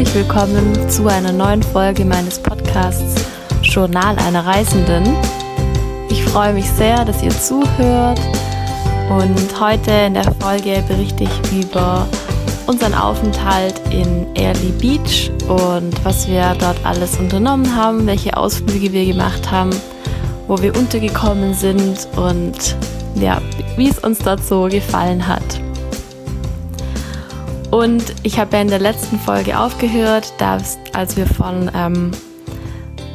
herzlich willkommen zu einer neuen Folge meines Podcasts Journal einer Reisenden. Ich freue mich sehr, dass ihr zuhört und heute in der Folge berichte ich über unseren Aufenthalt in Early Beach und was wir dort alles unternommen haben, welche Ausflüge wir gemacht haben, wo wir untergekommen sind und ja, wie es uns dort so gefallen hat. Und ich habe ja in der letzten Folge aufgehört, dass, als wir von ähm,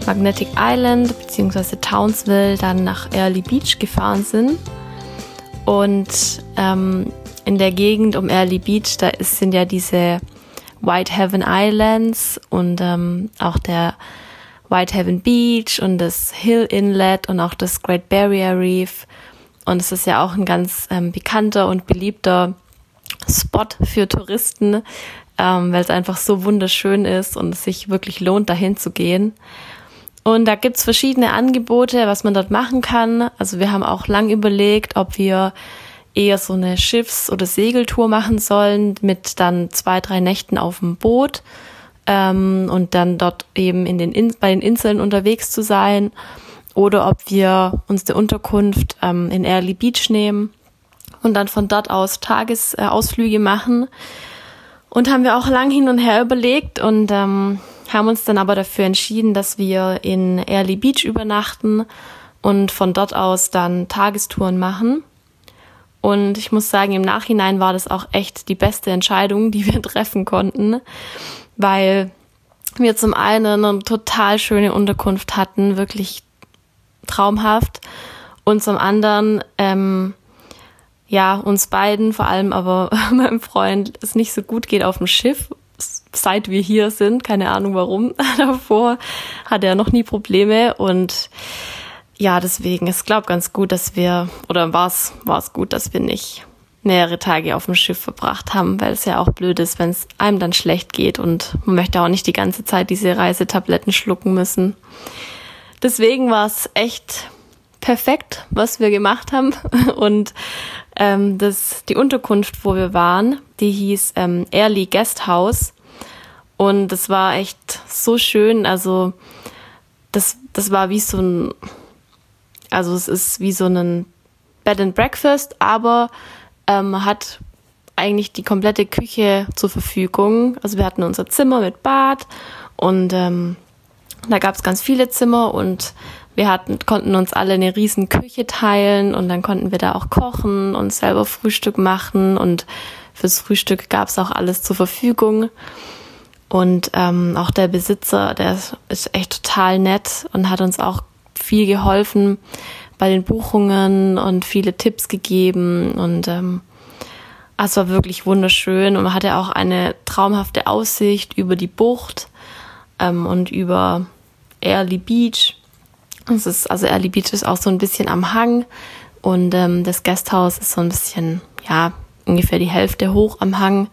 Magnetic Island bzw. Townsville dann nach Early Beach gefahren sind. Und ähm, in der Gegend um Early Beach, da ist, sind ja diese Whitehaven Islands und ähm, auch der Whitehaven Beach und das Hill Inlet und auch das Great Barrier Reef. Und es ist ja auch ein ganz ähm, bekannter und beliebter Spot für Touristen, ähm, weil es einfach so wunderschön ist und es sich wirklich lohnt, dahin zu gehen. Und da gibt's verschiedene Angebote, was man dort machen kann. Also wir haben auch lang überlegt, ob wir eher so eine Schiffs- oder Segeltour machen sollen mit dann zwei, drei Nächten auf dem Boot ähm, und dann dort eben in den in bei den Inseln unterwegs zu sein oder ob wir uns der Unterkunft ähm, in Early Beach nehmen und dann von dort aus Tagesausflüge machen. Und haben wir auch lang hin und her überlegt und ähm, haben uns dann aber dafür entschieden, dass wir in Early Beach übernachten und von dort aus dann Tagestouren machen. Und ich muss sagen, im Nachhinein war das auch echt die beste Entscheidung, die wir treffen konnten, weil wir zum einen eine total schöne Unterkunft hatten, wirklich traumhaft, und zum anderen ähm, ja, uns beiden, vor allem aber meinem Freund, es nicht so gut geht auf dem Schiff, seit wir hier sind. Keine Ahnung warum. Davor hatte er noch nie Probleme und ja, deswegen, es glaube ganz gut, dass wir, oder war es war es gut, dass wir nicht mehrere Tage auf dem Schiff verbracht haben, weil es ja auch blöd ist, wenn es einem dann schlecht geht und man möchte auch nicht die ganze Zeit diese Reisetabletten schlucken müssen. Deswegen war es echt perfekt, was wir gemacht haben. Und ähm, das, die Unterkunft, wo wir waren, die hieß ähm, Early Guest House. Und das war echt so schön. Also das, das war wie so ein, also es ist wie so ein Bed and Breakfast, aber ähm, hat eigentlich die komplette Küche zur Verfügung. Also wir hatten unser Zimmer mit Bad und ähm, da gab es ganz viele Zimmer und wir hatten, konnten uns alle eine riesen Küche teilen und dann konnten wir da auch kochen und selber Frühstück machen und fürs Frühstück gab es auch alles zur Verfügung. Und ähm, auch der Besitzer, der ist echt total nett und hat uns auch viel geholfen bei den Buchungen und viele Tipps gegeben. Und ähm, es war wirklich wunderschön und man hatte auch eine traumhafte Aussicht über die Bucht ähm, und über Early Beach. Es ist, also Beach ist auch so ein bisschen am Hang und ähm, das Gasthaus ist so ein bisschen, ja, ungefähr die Hälfte hoch am Hang.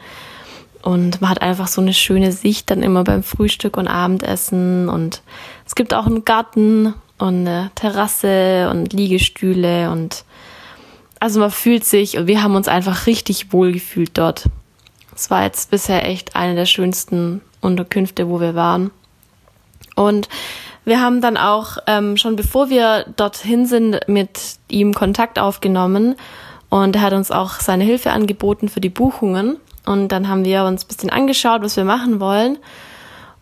Und man hat einfach so eine schöne Sicht dann immer beim Frühstück und Abendessen. Und es gibt auch einen Garten und eine Terrasse und Liegestühle und also man fühlt sich und wir haben uns einfach richtig wohl gefühlt dort. Es war jetzt bisher echt eine der schönsten Unterkünfte, wo wir waren. Und wir haben dann auch ähm, schon bevor wir dorthin sind mit ihm Kontakt aufgenommen und er hat uns auch seine Hilfe angeboten für die Buchungen. Und dann haben wir uns ein bisschen angeschaut, was wir machen wollen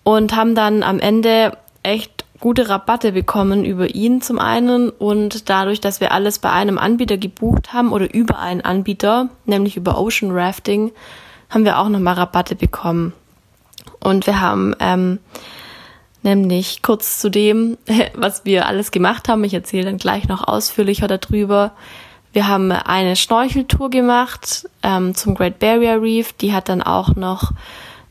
und haben dann am Ende echt gute Rabatte bekommen über ihn zum einen und dadurch, dass wir alles bei einem Anbieter gebucht haben oder über einen Anbieter, nämlich über Ocean Rafting, haben wir auch nochmal Rabatte bekommen. Und wir haben ähm, nämlich kurz zu dem, was wir alles gemacht haben. Ich erzähle dann gleich noch ausführlicher darüber. Wir haben eine Schnorcheltour gemacht ähm, zum Great Barrier Reef. Die hat dann auch noch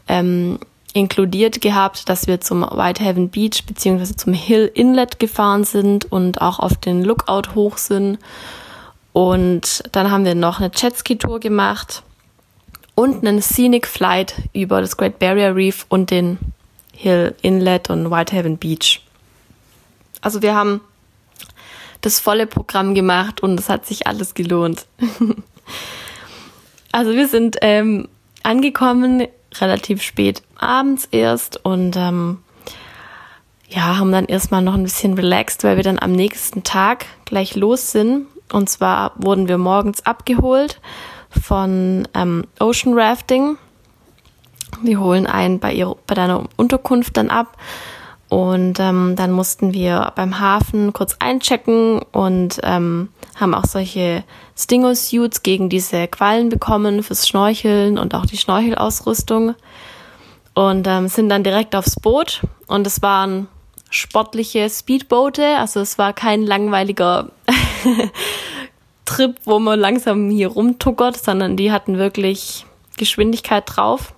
ähm, inkludiert gehabt, dass wir zum Whitehaven Beach beziehungsweise zum Hill Inlet gefahren sind und auch auf den Lookout hoch sind. Und dann haben wir noch eine Jetski-Tour gemacht und einen Scenic Flight über das Great Barrier Reef und den Hill Inlet und Whitehaven Beach. Also wir haben das volle Programm gemacht und es hat sich alles gelohnt. also wir sind ähm, angekommen, relativ spät abends erst und ähm, ja, haben dann erstmal noch ein bisschen relaxed, weil wir dann am nächsten Tag gleich los sind. Und zwar wurden wir morgens abgeholt von ähm, Ocean Rafting. Die holen einen bei, ihrer, bei deiner Unterkunft dann ab. Und ähm, dann mussten wir beim Hafen kurz einchecken und ähm, haben auch solche Stingo-Suits gegen diese Quallen bekommen fürs Schnorcheln und auch die Schnorchelausrüstung. Und ähm, sind dann direkt aufs Boot. Und es waren sportliche Speedboote. Also es war kein langweiliger Trip, wo man langsam hier rumtuckert, sondern die hatten wirklich Geschwindigkeit drauf.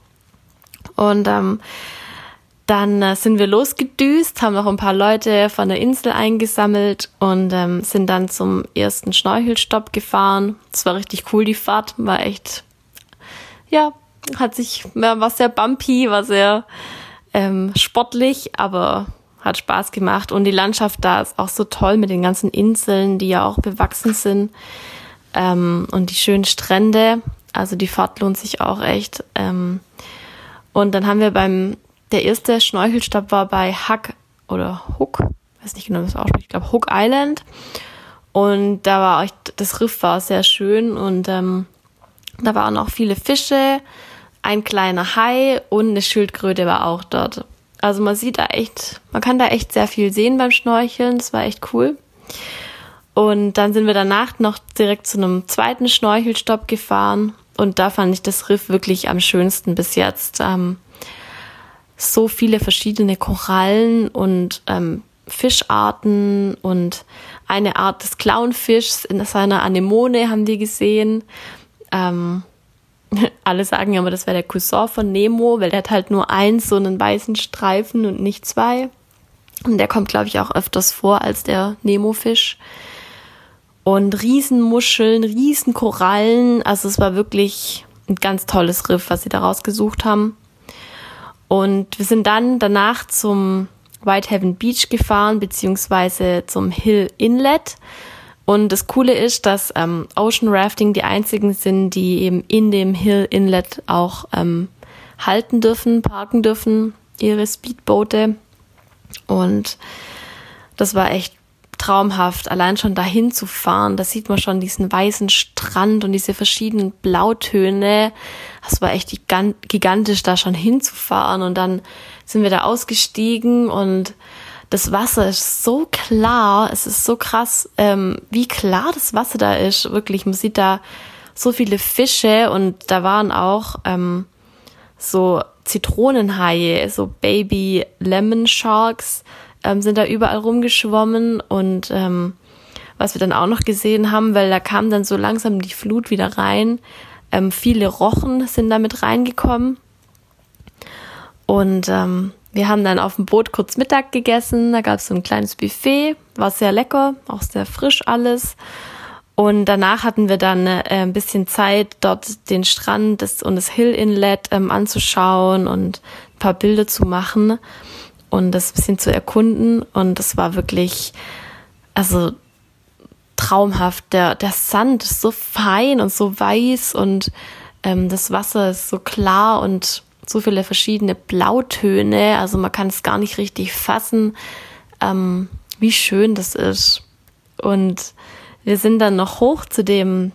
Und ähm, dann äh, sind wir losgedüst, haben noch ein paar Leute von der Insel eingesammelt und ähm, sind dann zum ersten Schnorchelstopp gefahren. Es war richtig cool, die Fahrt war echt, ja, hat sich, war sehr bumpy, war sehr ähm, sportlich, aber hat Spaß gemacht. Und die Landschaft da ist auch so toll mit den ganzen Inseln, die ja auch bewachsen sind. Ähm, und die schönen Strände. Also die Fahrt lohnt sich auch echt. Ähm, und dann haben wir beim, der erste Schnorchelstopp war bei Huck oder Hook, weiß nicht genau, wie es ausspricht, ich glaube Hook Island. Und da war echt, das Riff war sehr schön und ähm, da waren auch viele Fische, ein kleiner Hai und eine Schildkröte war auch dort. Also man sieht da echt, man kann da echt sehr viel sehen beim Schnorcheln. Das war echt cool. Und dann sind wir danach noch direkt zu einem zweiten Schnorchelstopp gefahren. Und da fand ich das Riff wirklich am schönsten bis jetzt. Ähm, so viele verschiedene Korallen und ähm, Fischarten und eine Art des Clownfischs in seiner Anemone haben die gesehen. Ähm, alle sagen ja immer, das wäre der Cousin von Nemo, weil der hat halt nur eins, so einen weißen Streifen und nicht zwei. Und der kommt, glaube ich, auch öfters vor als der Nemo-Fisch. Und Riesenmuscheln, Riesenkorallen. Also es war wirklich ein ganz tolles Riff, was sie da rausgesucht haben. Und wir sind dann danach zum Whitehaven Beach gefahren, beziehungsweise zum Hill Inlet. Und das Coole ist, dass ähm, Ocean Rafting die einzigen sind, die eben in dem Hill Inlet auch ähm, halten dürfen, parken dürfen, ihre Speedboote. Und das war echt traumhaft, allein schon dahin zu fahren. Da sieht man schon diesen weißen Strand und diese verschiedenen Blautöne. Das war echt gigantisch, da schon hinzufahren. Und dann sind wir da ausgestiegen und das Wasser ist so klar, es ist so krass, ähm, wie klar das Wasser da ist. Wirklich, man sieht da so viele Fische und da waren auch ähm, so Zitronenhaie, so Baby Lemon Sharks ähm, sind da überall rumgeschwommen und ähm, was wir dann auch noch gesehen haben, weil da kam dann so langsam die Flut wieder rein. Ähm, viele Rochen sind da mit reingekommen und ähm, wir haben dann auf dem Boot kurz Mittag gegessen. Da gab es so ein kleines Buffet, war sehr lecker, auch sehr frisch alles. Und danach hatten wir dann äh, ein bisschen Zeit, dort den Strand und das Hill Inlet ähm, anzuschauen und ein paar Bilder zu machen und das bisschen zu erkunden. Und das war wirklich, also traumhaft. Der, der Sand ist so fein und so weiß und ähm, das Wasser ist so klar und so viele verschiedene Blautöne, also man kann es gar nicht richtig fassen, ähm, wie schön das ist. Und wir sind dann noch hoch zu dem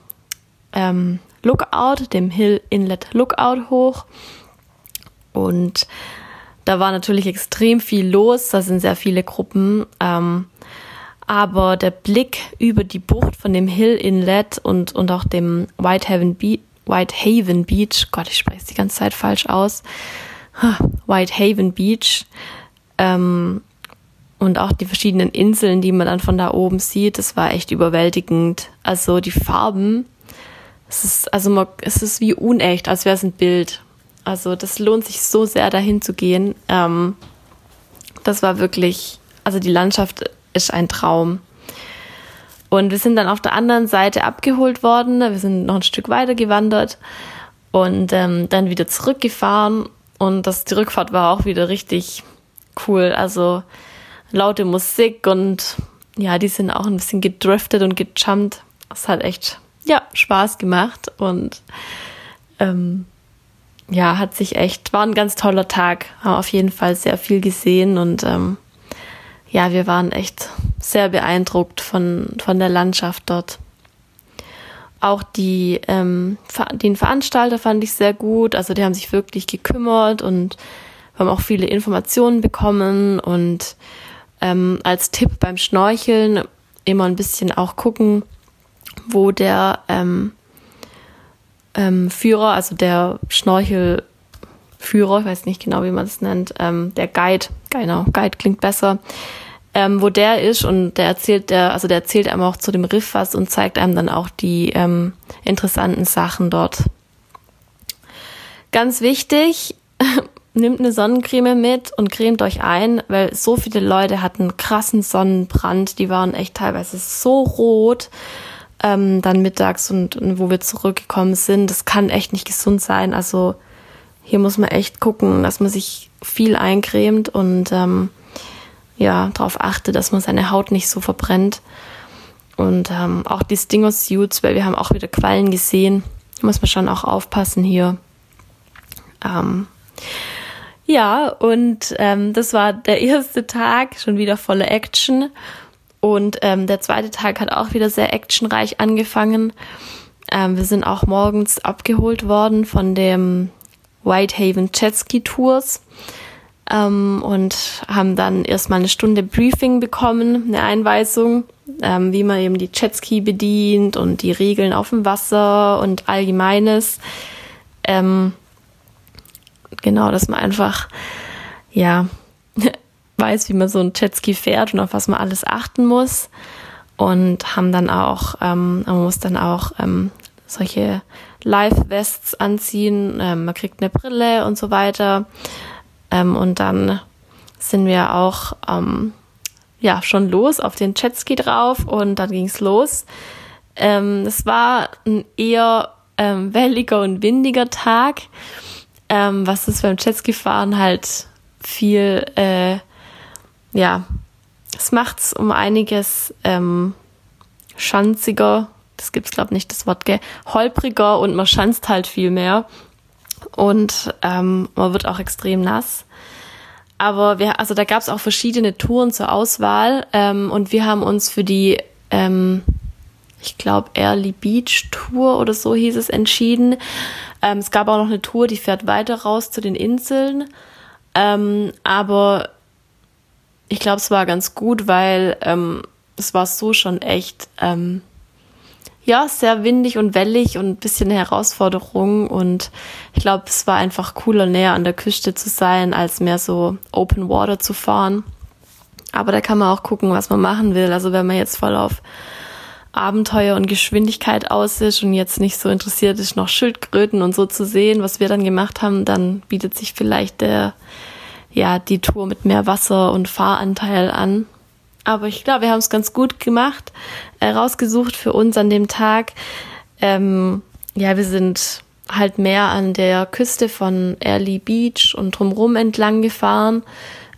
ähm, Lookout, dem Hill Inlet Lookout hoch. Und da war natürlich extrem viel los, da sind sehr viele Gruppen. Ähm, aber der Blick über die Bucht von dem Hill Inlet und, und auch dem Whitehaven Beach, Whitehaven Beach, Gott, ich spreche es die ganze Zeit falsch aus, Whitehaven Beach ähm, und auch die verschiedenen Inseln, die man dann von da oben sieht, das war echt überwältigend. Also die Farben, es ist, also man, es ist wie unecht, als wäre es ein Bild. Also das lohnt sich so sehr, dahin zu gehen. Ähm, das war wirklich, also die Landschaft ist ein Traum. Und wir sind dann auf der anderen Seite abgeholt worden. Wir sind noch ein Stück weiter gewandert und ähm, dann wieder zurückgefahren. Und das, die Rückfahrt war auch wieder richtig cool. Also laute Musik und ja, die sind auch ein bisschen gedriftet und gejumpt. Es hat echt, ja, Spaß gemacht und ähm, ja, hat sich echt, war ein ganz toller Tag. Haben auf jeden Fall sehr viel gesehen und ähm, ja, wir waren echt sehr beeindruckt von, von der Landschaft dort. Auch die, ähm, den Veranstalter fand ich sehr gut. Also die haben sich wirklich gekümmert und haben auch viele Informationen bekommen. Und ähm, als Tipp beim Schnorcheln immer ein bisschen auch gucken, wo der ähm, ähm, Führer, also der Schnorchelführer, ich weiß nicht genau, wie man das nennt, ähm, der Guide, genau, Guide klingt besser, ähm, wo der ist und der erzählt, der, also der erzählt einem auch zu dem Riff was und zeigt einem dann auch die ähm, interessanten Sachen dort. Ganz wichtig, nehmt eine Sonnencreme mit und cremt euch ein, weil so viele Leute hatten krassen Sonnenbrand, die waren echt teilweise so rot ähm, dann mittags und, und wo wir zurückgekommen sind. Das kann echt nicht gesund sein. Also hier muss man echt gucken, dass man sich viel eincremt und ähm, ja, darauf achtet, dass man seine Haut nicht so verbrennt. Und ähm, auch die Stinger Suits, weil wir haben auch wieder Quallen gesehen. Muss man schon auch aufpassen hier. Ähm, ja, und ähm, das war der erste Tag, schon wieder volle Action. Und ähm, der zweite Tag hat auch wieder sehr actionreich angefangen. Ähm, wir sind auch morgens abgeholt worden von dem Whitehaven Jetski Tours ähm, und haben dann erstmal eine Stunde Briefing bekommen, eine Einweisung, ähm, wie man eben die Jetski bedient und die Regeln auf dem Wasser und allgemeines. Ähm, genau, dass man einfach, ja, weiß, wie man so ein Jetski fährt und auf was man alles achten muss. Und haben dann auch, ähm, man muss dann auch ähm, solche Live-Vests anziehen, ähm, man kriegt eine Brille und so weiter. Ähm, und dann sind wir auch ähm, ja schon los auf den Jetski drauf und dann ging's los. Ähm, es war ein eher ähm, welliger und windiger Tag, ähm, was es beim Jetski-Fahren halt viel äh, ja, es macht es um einiges ähm, schanziger. Das gibt's glaube nicht das Wort, gell? Holpriger und man schanzt halt viel mehr. Und ähm, man wird auch extrem nass. Aber wir, also da gab es auch verschiedene Touren zur Auswahl ähm, und wir haben uns für die, ähm, ich glaube, Early Beach Tour oder so hieß es, entschieden. Ähm, es gab auch noch eine Tour, die fährt weiter raus zu den Inseln. Ähm, aber ich glaube, es war ganz gut, weil ähm, es war so schon echt, ähm, ja, sehr windig und wellig und ein bisschen eine Herausforderung. Und ich glaube, es war einfach cooler, näher an der Küste zu sein, als mehr so Open Water zu fahren. Aber da kann man auch gucken, was man machen will. Also wenn man jetzt voll auf Abenteuer und Geschwindigkeit aus ist und jetzt nicht so interessiert ist, noch Schildkröten und so zu sehen, was wir dann gemacht haben, dann bietet sich vielleicht der ja, die Tour mit mehr Wasser und Fahranteil an. Aber ich glaube, wir haben es ganz gut gemacht, äh, für uns an dem Tag. Ähm, ja, wir sind halt mehr an der Küste von Early Beach und drumherum entlang gefahren.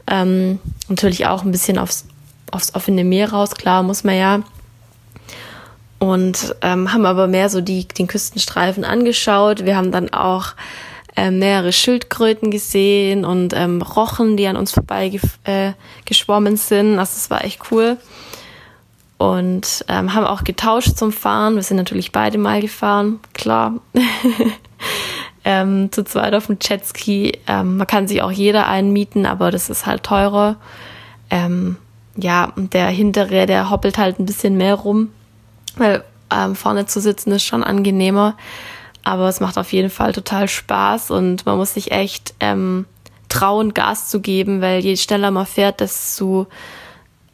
Ähm, natürlich auch ein bisschen aufs, aufs offene Meer raus, klar, muss man ja. Und ähm, haben aber mehr so die, den Küstenstreifen angeschaut. Wir haben dann auch ähm, mehrere Schildkröten gesehen und ähm, Rochen, die an uns vorbei äh, geschwommen sind. Also es war echt cool. Und ähm, haben auch getauscht zum Fahren. Wir sind natürlich beide mal gefahren, klar. ähm, zu zweit auf dem Jetski. Ähm, man kann sich auch jeder einmieten, aber das ist halt teurer. Ähm, ja, und der hintere, der hoppelt halt ein bisschen mehr rum, weil ähm, vorne zu sitzen ist schon angenehmer. Aber es macht auf jeden Fall total Spaß und man muss sich echt ähm, trauen, Gas zu geben, weil je schneller man fährt, desto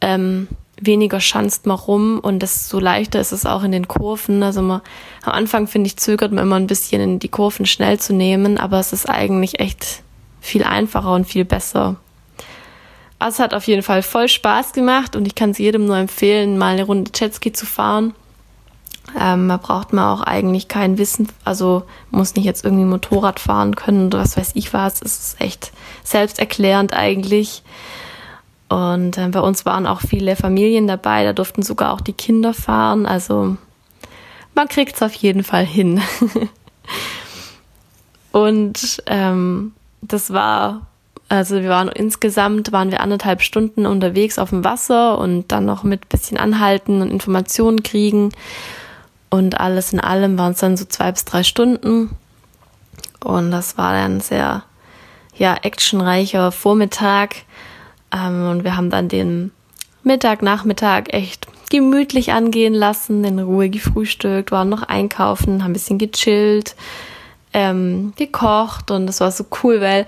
ähm, weniger schanzt man rum und desto leichter ist es auch in den Kurven. Also man, am Anfang, finde ich, zögert man immer ein bisschen in die Kurven schnell zu nehmen, aber es ist eigentlich echt viel einfacher und viel besser. Also es hat auf jeden Fall voll Spaß gemacht und ich kann es jedem nur empfehlen, mal eine Runde Jetski zu fahren. Ähm, da braucht man auch eigentlich kein Wissen, also muss nicht jetzt irgendwie Motorrad fahren können oder was weiß ich was. Es ist echt selbsterklärend eigentlich. Und äh, bei uns waren auch viele Familien dabei, da durften sogar auch die Kinder fahren. Also man kriegt es auf jeden Fall hin. Und ähm, das war, also wir waren insgesamt, waren wir anderthalb Stunden unterwegs auf dem Wasser und dann noch mit bisschen anhalten und Informationen kriegen. Und alles in allem waren es dann so zwei bis drei Stunden. Und das war dann sehr, ja, actionreicher Vormittag. Ähm, und wir haben dann den Mittag, Nachmittag echt gemütlich angehen lassen, in Ruhe gefrühstückt, waren noch einkaufen, haben ein bisschen gechillt, ähm, gekocht und es war so cool, weil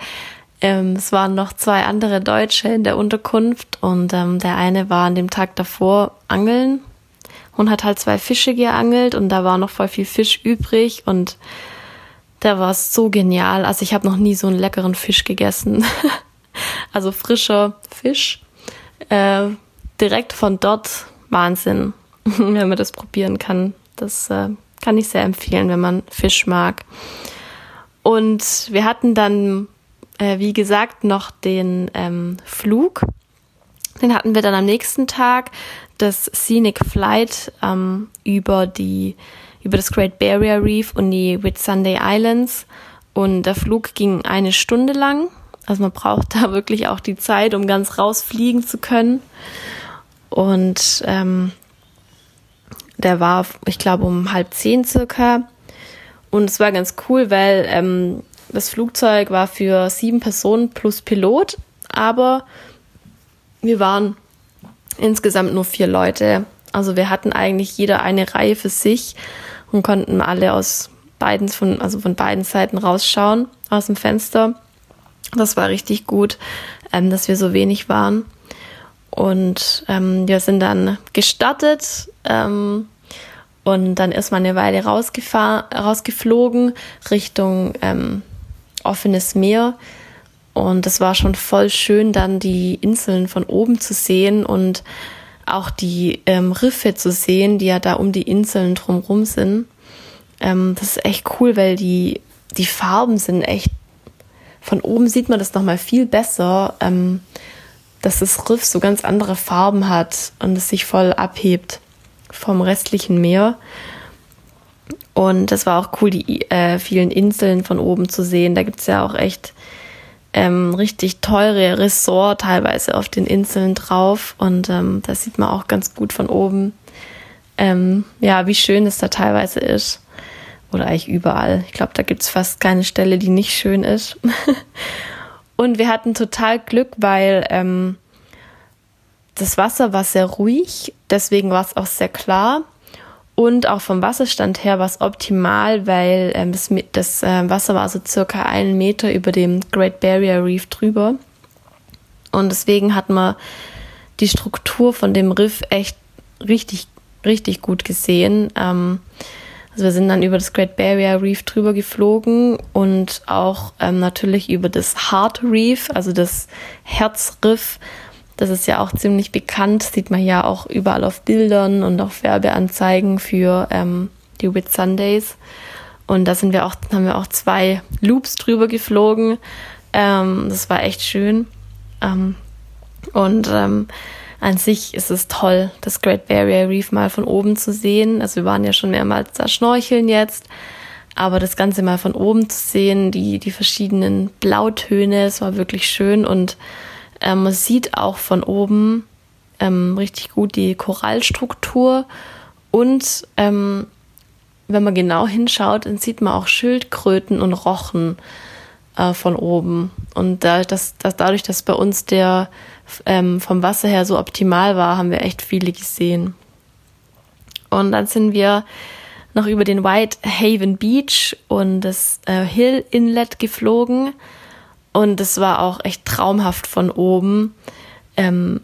ähm, es waren noch zwei andere Deutsche in der Unterkunft und ähm, der eine war an dem Tag davor angeln und hat halt zwei Fische geangelt und da war noch voll viel Fisch übrig und der war so genial. Also ich habe noch nie so einen leckeren Fisch gegessen. also frischer Fisch. Äh, direkt von dort Wahnsinn, wenn man das probieren kann. Das äh, kann ich sehr empfehlen, wenn man Fisch mag. Und wir hatten dann, äh, wie gesagt, noch den ähm, Flug. Den hatten wir dann am nächsten Tag, das Scenic Flight ähm, über die über das Great Barrier Reef und die Whitsunday Islands. Und der Flug ging eine Stunde lang. Also man braucht da wirklich auch die Zeit, um ganz rausfliegen zu können. Und ähm, der war, ich glaube, um halb zehn circa. Und es war ganz cool, weil ähm, das Flugzeug war für sieben Personen plus Pilot, aber wir waren insgesamt nur vier Leute. Also wir hatten eigentlich jeder eine Reihe für sich und konnten alle aus beiden von, also von beiden Seiten rausschauen aus dem Fenster. Das war richtig gut, ähm, dass wir so wenig waren. Und ähm, wir sind dann gestartet ähm, und dann ist man eine Weile rausgeflogen Richtung ähm, offenes Meer. Und es war schon voll schön, dann die Inseln von oben zu sehen und auch die ähm, Riffe zu sehen, die ja da um die Inseln drumherum sind. Ähm, das ist echt cool, weil die, die Farben sind echt, von oben sieht man das nochmal viel besser. Ähm, dass das Riff so ganz andere Farben hat und es sich voll abhebt vom restlichen Meer. Und das war auch cool, die äh, vielen Inseln von oben zu sehen. Da gibt es ja auch echt ähm, richtig teure Resort teilweise auf den Inseln drauf. Und ähm, das sieht man auch ganz gut von oben. Ähm, ja, wie schön es da teilweise ist. Oder eigentlich überall. Ich glaube, da gibt es fast keine Stelle, die nicht schön ist. Und wir hatten total Glück, weil ähm, das Wasser war sehr ruhig, deswegen war es auch sehr klar. Und auch vom Wasserstand her war es optimal, weil ähm, das, das äh, Wasser war so circa einen Meter über dem Great Barrier Reef drüber. Und deswegen hat man die Struktur von dem Riff echt richtig, richtig gut gesehen. Ähm, also wir sind dann über das Great Barrier Reef drüber geflogen und auch ähm, natürlich über das Heart Reef, also das Herzriff. Das ist ja auch ziemlich bekannt, sieht man ja auch überall auf Bildern und auf Werbeanzeigen für ähm, die Whit Sundays. Und da sind wir auch, haben wir auch zwei Loops drüber geflogen. Ähm, das war echt schön. Ähm, und ähm, an sich ist es toll, das Great Barrier Reef mal von oben zu sehen. Also wir waren ja schon mehrmals da schnorcheln jetzt, aber das Ganze mal von oben zu sehen, die, die verschiedenen Blautöne, es war wirklich schön und ähm, man sieht auch von oben ähm, richtig gut die Korallstruktur und ähm, wenn man genau hinschaut, dann sieht man auch Schildkröten und Rochen äh, von oben. Und da, das, das, dadurch, dass bei uns der ähm, vom Wasser her so optimal war, haben wir echt viele gesehen. Und dann sind wir noch über den White Haven Beach und das äh, Hill Inlet geflogen. Und es war auch echt traumhaft von oben, ähm,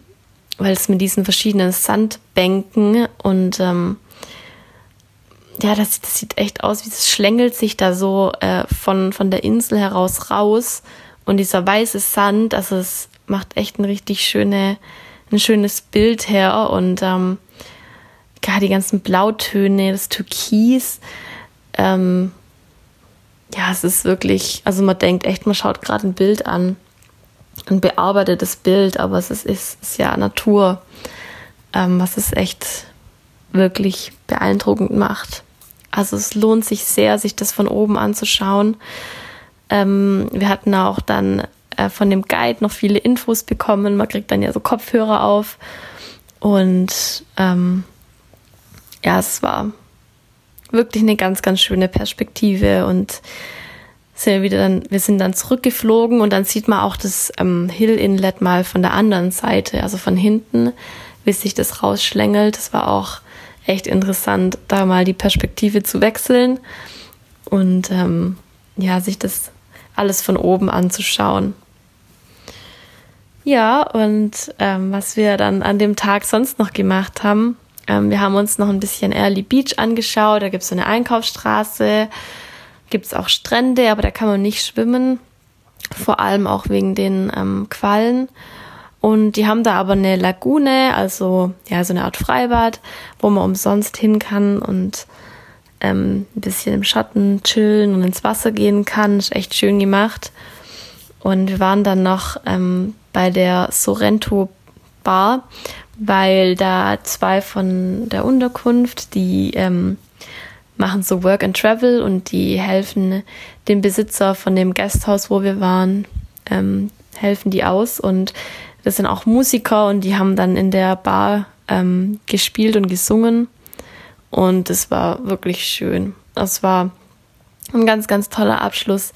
weil es mit diesen verschiedenen Sandbänken und ähm, ja, das, das, sieht echt aus, wie es schlängelt sich da so äh, von, von der Insel heraus raus. Und dieser weiße Sand, also es macht echt ein richtig schöne, ein schönes Bild her und ähm, ja, die ganzen Blautöne, das Türkis, ähm, ja, es ist wirklich, also man denkt echt, man schaut gerade ein Bild an, ein bearbeitetes Bild, aber es ist, ist, ist ja Natur, ähm, was es echt wirklich beeindruckend macht. Also es lohnt sich sehr, sich das von oben anzuschauen. Ähm, wir hatten auch dann äh, von dem Guide noch viele Infos bekommen. Man kriegt dann ja so Kopfhörer auf. Und ähm, ja, es war wirklich eine ganz, ganz schöne Perspektive und sind wieder dann, wir sind dann zurückgeflogen und dann sieht man auch das ähm, Hill Inlet mal von der anderen Seite, also von hinten, wie sich das rausschlängelt. Das war auch echt interessant, da mal die Perspektive zu wechseln und ähm, ja, sich das alles von oben anzuschauen. Ja, und ähm, was wir dann an dem Tag sonst noch gemacht haben, ähm, wir haben uns noch ein bisschen Early Beach angeschaut. Da gibt es so eine Einkaufsstraße, gibt es auch Strände, aber da kann man nicht schwimmen. Vor allem auch wegen den ähm, Quallen. Und die haben da aber eine Lagune, also ja, so eine Art Freibad, wo man umsonst hin kann und ähm, ein bisschen im Schatten chillen und ins Wasser gehen kann. Ist echt schön gemacht. Und wir waren dann noch ähm, bei der Sorrento Bar, weil da zwei von der Unterkunft, die ähm, machen so Work and Travel und die helfen dem Besitzer von dem Gasthaus, wo wir waren, ähm, helfen die aus. Und das sind auch Musiker und die haben dann in der Bar ähm, gespielt und gesungen. Und es war wirklich schön. Es war ein ganz, ganz toller Abschluss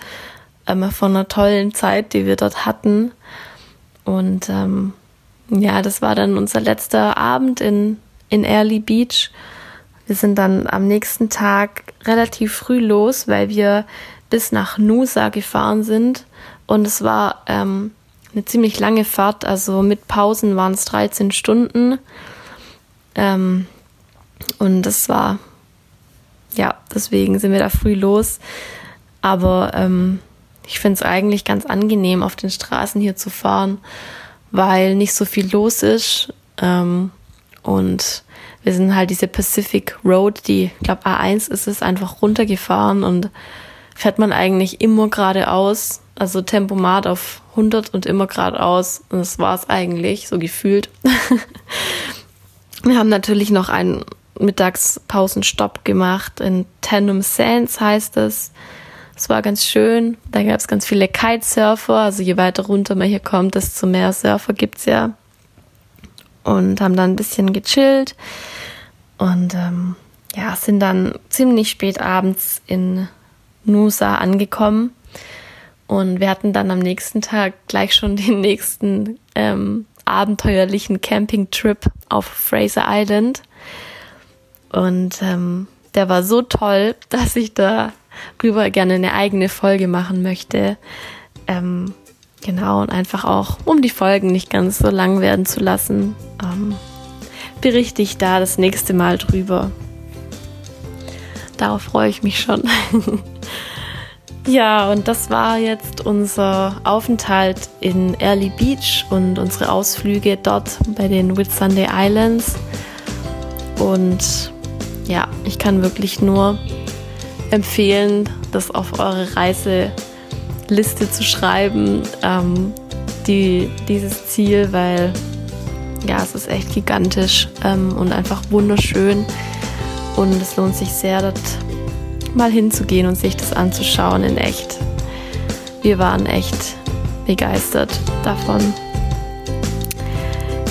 ähm, von einer tollen Zeit, die wir dort hatten. Und ähm, ja, das war dann unser letzter Abend in, in Early Beach. Wir sind dann am nächsten Tag relativ früh los, weil wir bis nach Nusa gefahren sind. Und es war ähm, eine ziemlich lange Fahrt, also mit Pausen waren es 13 Stunden. Ähm, und das war, ja, deswegen sind wir da früh los. Aber ähm, ich finde es eigentlich ganz angenehm, auf den Straßen hier zu fahren weil nicht so viel los ist. Ähm, und wir sind halt diese Pacific Road, die, ich glaube A1 ist es, einfach runtergefahren und fährt man eigentlich immer geradeaus, also Tempomat auf 100 und immer geradeaus. Und das war es eigentlich, so gefühlt. wir haben natürlich noch einen Mittagspausenstopp gemacht in Tandem Sands heißt es. Es war ganz schön. Da gab es ganz viele Kitesurfer. Also je weiter runter man hier kommt, desto mehr Surfer gibt's ja. Und haben dann ein bisschen gechillt. Und ähm, ja, sind dann ziemlich spät abends in Nusa angekommen. Und wir hatten dann am nächsten Tag gleich schon den nächsten ähm, abenteuerlichen Campingtrip auf Fraser Island. Und ähm, der war so toll, dass ich da rüber gerne eine eigene Folge machen möchte. Ähm, genau, und einfach auch, um die Folgen nicht ganz so lang werden zu lassen, ähm, berichte ich da das nächste Mal drüber. Darauf freue ich mich schon. ja, und das war jetzt unser Aufenthalt in Early Beach und unsere Ausflüge dort bei den Whitsunday Islands. Und ja, ich kann wirklich nur empfehlen, das auf eure Reiseliste zu schreiben, ähm, die, dieses Ziel, weil ja, es ist echt gigantisch ähm, und einfach wunderschön. Und es lohnt sich sehr, dort mal hinzugehen und sich das anzuschauen in echt. Wir waren echt begeistert davon.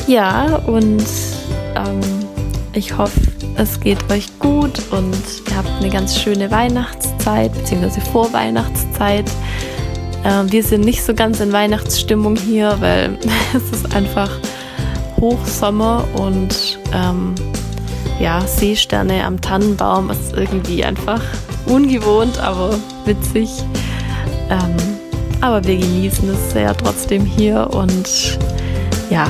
Ja, und ähm, ich hoffe, es geht euch gut und ihr habt eine ganz schöne Weihnachtszeit bzw. Vorweihnachtszeit. Ähm, wir sind nicht so ganz in Weihnachtsstimmung hier, weil es ist einfach Hochsommer und ähm, ja, Seesterne am Tannenbaum ist irgendwie einfach ungewohnt, aber witzig. Ähm, aber wir genießen es ja trotzdem hier und ja,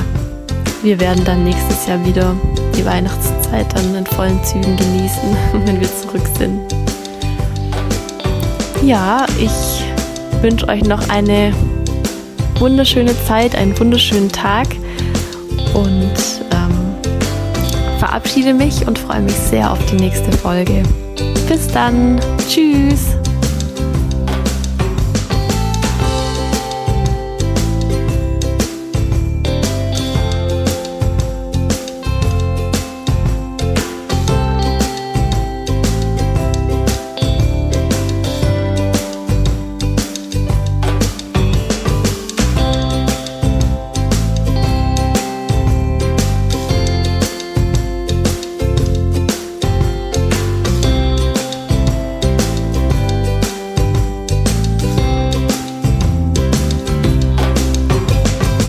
wir werden dann nächstes Jahr wieder die Weihnachtszeit dann in vollen Zügen genießen, wenn wir zurück sind. Ja, ich wünsche euch noch eine wunderschöne Zeit, einen wunderschönen Tag und ähm, verabschiede mich und freue mich sehr auf die nächste Folge. Bis dann. Tschüss.